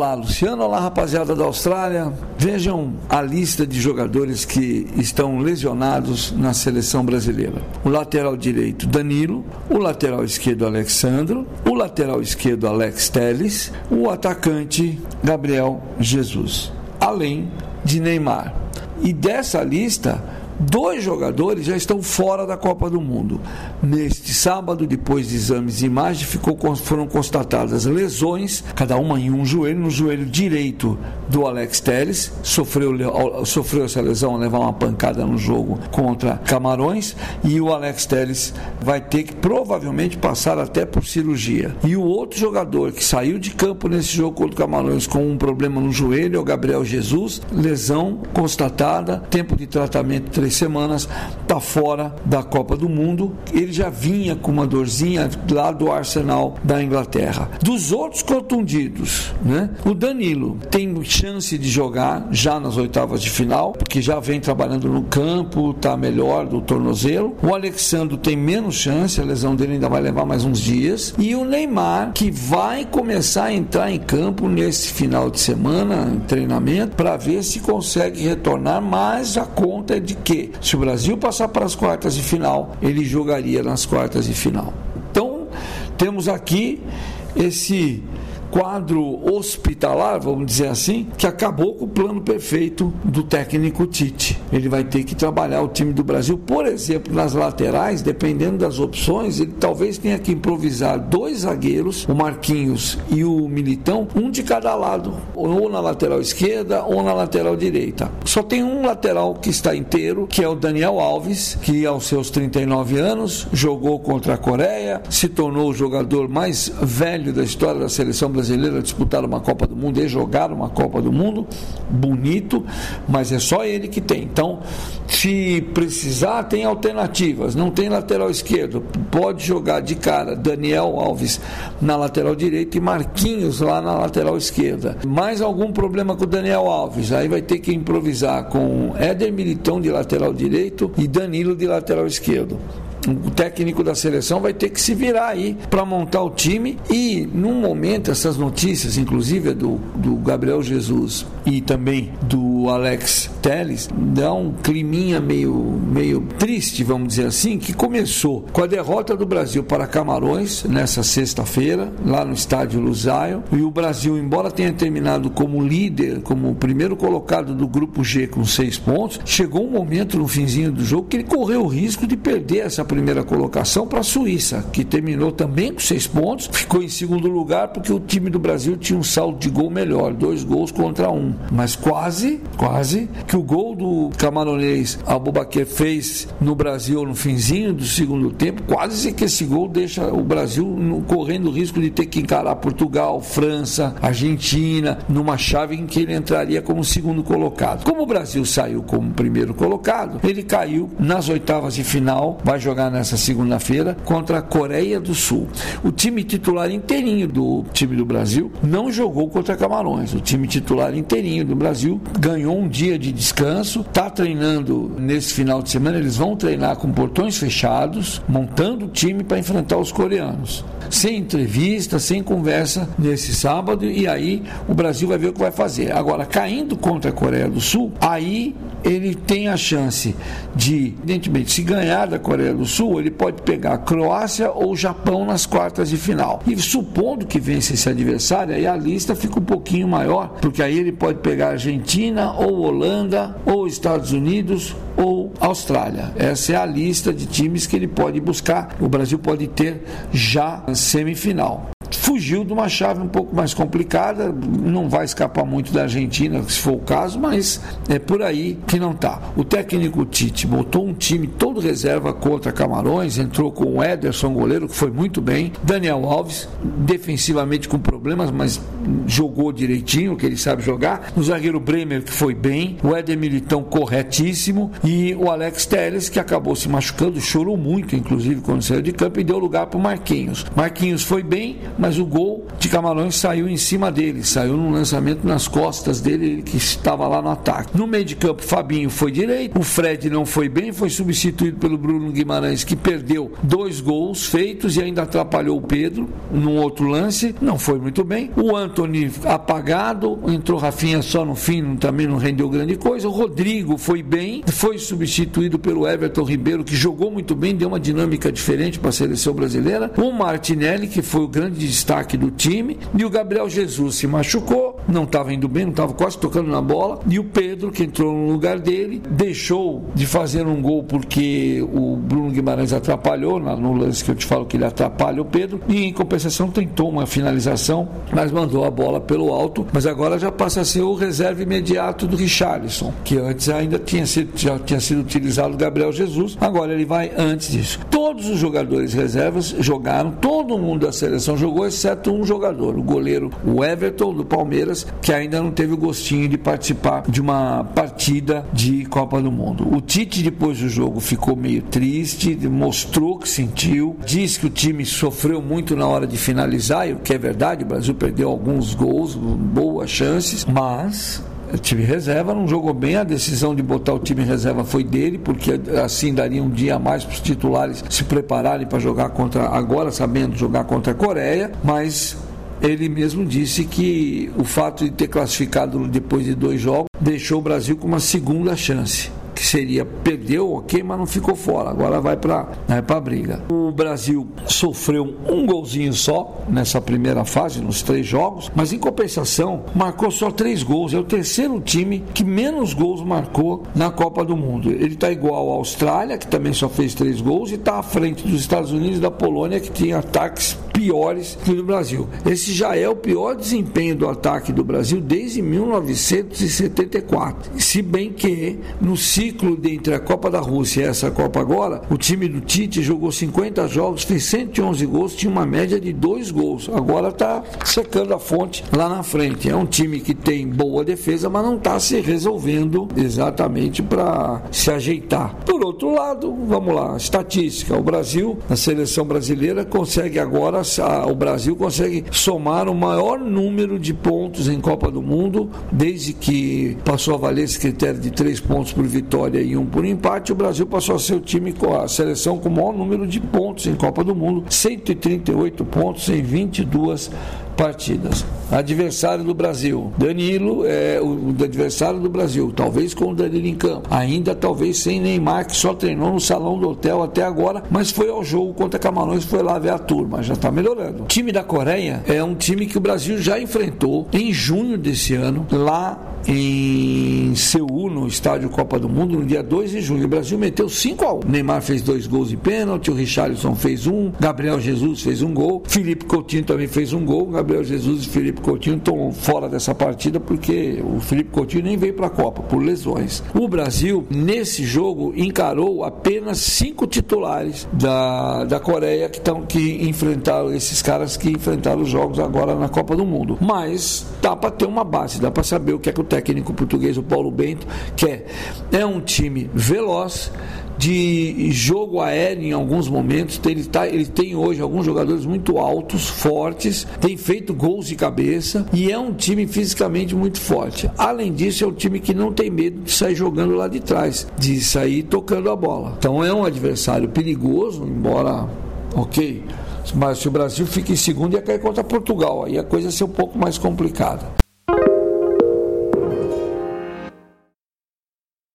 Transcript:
Olá, Luciano. Olá, rapaziada da Austrália. Vejam a lista de jogadores que estão lesionados na seleção brasileira: o lateral direito Danilo, o lateral esquerdo Alexandro, o lateral esquerdo Alex Teles, o atacante Gabriel Jesus, além de Neymar. E dessa lista, Dois jogadores já estão fora da Copa do Mundo. Neste sábado, depois de exames de imagem, ficou, foram constatadas lesões, cada uma em um joelho. No joelho direito do Alex Telles, sofreu, sofreu essa lesão, levar uma pancada no jogo contra Camarões. E o Alex Telles vai ter que provavelmente passar até por cirurgia. E o outro jogador que saiu de campo nesse jogo contra Camarões com um problema no joelho é o Gabriel Jesus, lesão constatada, tempo de tratamento semanas, está fora da Copa do Mundo. Ele já vinha com uma dorzinha lá do Arsenal da Inglaterra. Dos outros contundidos, né? O Danilo tem chance de jogar já nas oitavas de final, porque já vem trabalhando no campo, está melhor do tornozelo. O Alexandre tem menos chance, a lesão dele ainda vai levar mais uns dias. E o Neymar, que vai começar a entrar em campo nesse final de semana, em treinamento, para ver se consegue retornar, mas a conta é de que se o Brasil passar para as quartas de final, ele jogaria nas quartas de final. Então, temos aqui esse quadro hospitalar, vamos dizer assim, que acabou com o plano perfeito do técnico Tite. Ele vai ter que trabalhar o time do Brasil, por exemplo, nas laterais, dependendo das opções, ele talvez tenha que improvisar dois zagueiros, o Marquinhos e o Militão, um de cada lado, ou na lateral esquerda ou na lateral direita. Só tem um lateral que está inteiro, que é o Daniel Alves, que aos seus 39 anos jogou contra a Coreia, se tornou o jogador mais velho da história da seleção brasileira brasileiro disputar uma Copa do Mundo e jogar uma Copa do Mundo, bonito, mas é só ele que tem. Então, se precisar, tem alternativas. Não tem lateral esquerdo, pode jogar de cara Daniel Alves na lateral direita e Marquinhos lá na lateral esquerda. Mais algum problema com o Daniel Alves? Aí vai ter que improvisar com Éder Militão de lateral direito e Danilo de lateral esquerdo o técnico da seleção vai ter que se virar aí para montar o time. E num momento essas notícias, inclusive do, do Gabriel Jesus e também do Alex Teles, dá um climinha meio, meio triste, vamos dizer assim, que começou com a derrota do Brasil para Camarões nessa sexta-feira, lá no estádio Lusail, e o Brasil, embora tenha terminado como líder, como primeiro colocado do grupo G com seis pontos, chegou um momento no finzinho do jogo que ele correu o risco de perder essa primeira colocação para a Suíça, que terminou também com seis pontos, ficou em segundo lugar porque o time do Brasil tinha um saldo de gol melhor, dois gols contra um. Mas quase, quase que o gol do camaronês Abubaquer fez no Brasil no finzinho do segundo tempo, quase que esse gol deixa o Brasil correndo o risco de ter que encarar Portugal, França, Argentina, numa chave em que ele entraria como segundo colocado. Como o Brasil saiu como primeiro colocado, ele caiu nas oitavas de final, vai jogar jogar nessa segunda-feira contra a Coreia do Sul. O time titular inteirinho do time do Brasil não jogou contra Camarões. O time titular inteirinho do Brasil ganhou um dia de descanso, está treinando nesse final de semana. Eles vão treinar com portões fechados, montando o time para enfrentar os coreanos. Sem entrevista, sem conversa nesse sábado, e aí o Brasil vai ver o que vai fazer. Agora, caindo contra a Coreia do Sul, aí ele tem a chance de, evidentemente, se ganhar da Coreia do Sul, ele pode pegar Croácia ou Japão nas quartas de final. E supondo que vence esse adversário, aí a lista fica um pouquinho maior, porque aí ele pode pegar Argentina ou Holanda ou Estados Unidos ou Austrália. Essa é a lista de times que ele pode buscar. O Brasil pode ter já semifinal fugiu de uma chave um pouco mais complicada, não vai escapar muito da Argentina, se for o caso, mas é por aí que não está. O técnico Tite botou um time todo reserva contra Camarões, entrou com o Ederson, goleiro, que foi muito bem, Daniel Alves, defensivamente com problemas, mas jogou direitinho, que ele sabe jogar, o zagueiro Bremer, que foi bem, o Éder Militão, corretíssimo, e o Alex Telles, que acabou se machucando, chorou muito, inclusive, quando saiu de campo, e deu lugar para o Marquinhos. Marquinhos foi bem, mas o gol de Camarões saiu em cima dele, saiu num lançamento nas costas dele, que estava lá no ataque. No meio de campo, Fabinho foi direito, o Fred não foi bem, foi substituído pelo Bruno Guimarães, que perdeu dois gols feitos e ainda atrapalhou o Pedro num outro lance, não foi muito bem. O Anthony apagado, entrou Rafinha só no fim, também não rendeu grande coisa. O Rodrigo foi bem, foi substituído pelo Everton Ribeiro, que jogou muito bem, deu uma dinâmica diferente para a seleção brasileira. O Martinelli, que foi o grande destaque do time, e o Gabriel Jesus se machucou, não estava indo bem, não estava quase tocando na bola, e o Pedro, que entrou no lugar dele, deixou de fazer um gol porque o Bruno Guimarães atrapalhou, no lance que eu te falo que ele atrapalha o Pedro, e em compensação tentou uma finalização, mas mandou a bola pelo alto, mas agora já passa a ser o reserva imediato do Richarlison, que antes ainda tinha sido, já tinha sido utilizado o Gabriel Jesus, agora ele vai antes disso. Todos os jogadores reservas jogaram, todo mundo da seleção jogou, exceto um jogador, o goleiro Everton do Palmeiras, que ainda não teve o gostinho de participar de uma partida de Copa do Mundo. O Tite, depois do jogo, ficou meio triste, mostrou que sentiu, disse que o time sofreu muito na hora de finalizar, e o que é verdade, o Brasil perdeu alguns gols, boas chances, mas o time reserva não jogou bem. A decisão de botar o time reserva foi dele, porque assim daria um dia a mais para os titulares se prepararem para jogar contra, agora sabendo jogar contra a Coreia, mas ele mesmo disse que o fato de ter classificado depois de dois jogos deixou o Brasil com uma segunda chance que seria perdeu, ok, mas não ficou fora. Agora vai para vai a briga. O Brasil sofreu um golzinho só nessa primeira fase, nos três jogos, mas em compensação marcou só três gols. É o terceiro time que menos gols marcou na Copa do Mundo. Ele está igual à Austrália, que também só fez três gols, e está à frente dos Estados Unidos e da Polônia, que tinha ataques piores que Brasil. Esse já é o pior desempenho do ataque do Brasil desde 1974. Se bem que no ciclo de entre a Copa da Rússia e essa Copa agora, o time do Tite jogou 50 jogos, fez 111 gols, tinha uma média de dois gols. Agora está secando a fonte lá na frente. É um time que tem boa defesa, mas não está se resolvendo exatamente para se ajeitar. Por outro lado, vamos lá, estatística. O Brasil, a seleção brasileira, consegue agora o Brasil consegue somar o maior número de pontos em Copa do Mundo, desde que passou a valer esse critério de três pontos por vitória e um por empate, o Brasil passou a ser o time com a seleção com o maior número de pontos em Copa do Mundo, 138 pontos em 22 partidas. Adversário do Brasil. Danilo é o adversário do Brasil, talvez com o Danilo em campo. Ainda talvez sem Neymar, que só treinou no salão do hotel até agora, mas foi ao jogo contra Camarões, foi lá ver a turma, já está melhorando. O time da Coreia é um time que o Brasil já enfrentou em junho desse ano, lá em Seul, no estádio Copa do Mundo, no dia 2 de junho. O Brasil meteu 5 a 1. Neymar fez dois gols de pênalti, o Richarlison fez um, Gabriel Jesus fez um gol, Felipe Coutinho também fez um gol. Gabriel Jesus e Felipe Coutinho estão fora dessa partida porque o Felipe Coutinho nem veio para a Copa por lesões. O Brasil, nesse jogo, encarou apenas cinco titulares da, da Coreia que, tão, que enfrentaram esses caras que enfrentaram os jogos agora na Copa do Mundo. Mas dá para ter uma base, dá para saber o que é que o técnico português, o Paulo Bento, quer. É um time veloz, de jogo aéreo em alguns momentos. Ele, tá, ele tem hoje alguns jogadores muito altos, fortes, tem feito gols de cabeça e é um time fisicamente muito forte. Além disso, é um time que não tem medo de sair jogando lá de trás, de sair tocando a bola. Então é um adversário perigoso, embora, ok. Mas se o Brasil fica em segundo, ia cair contra Portugal. Aí a coisa ia ser um pouco mais complicada.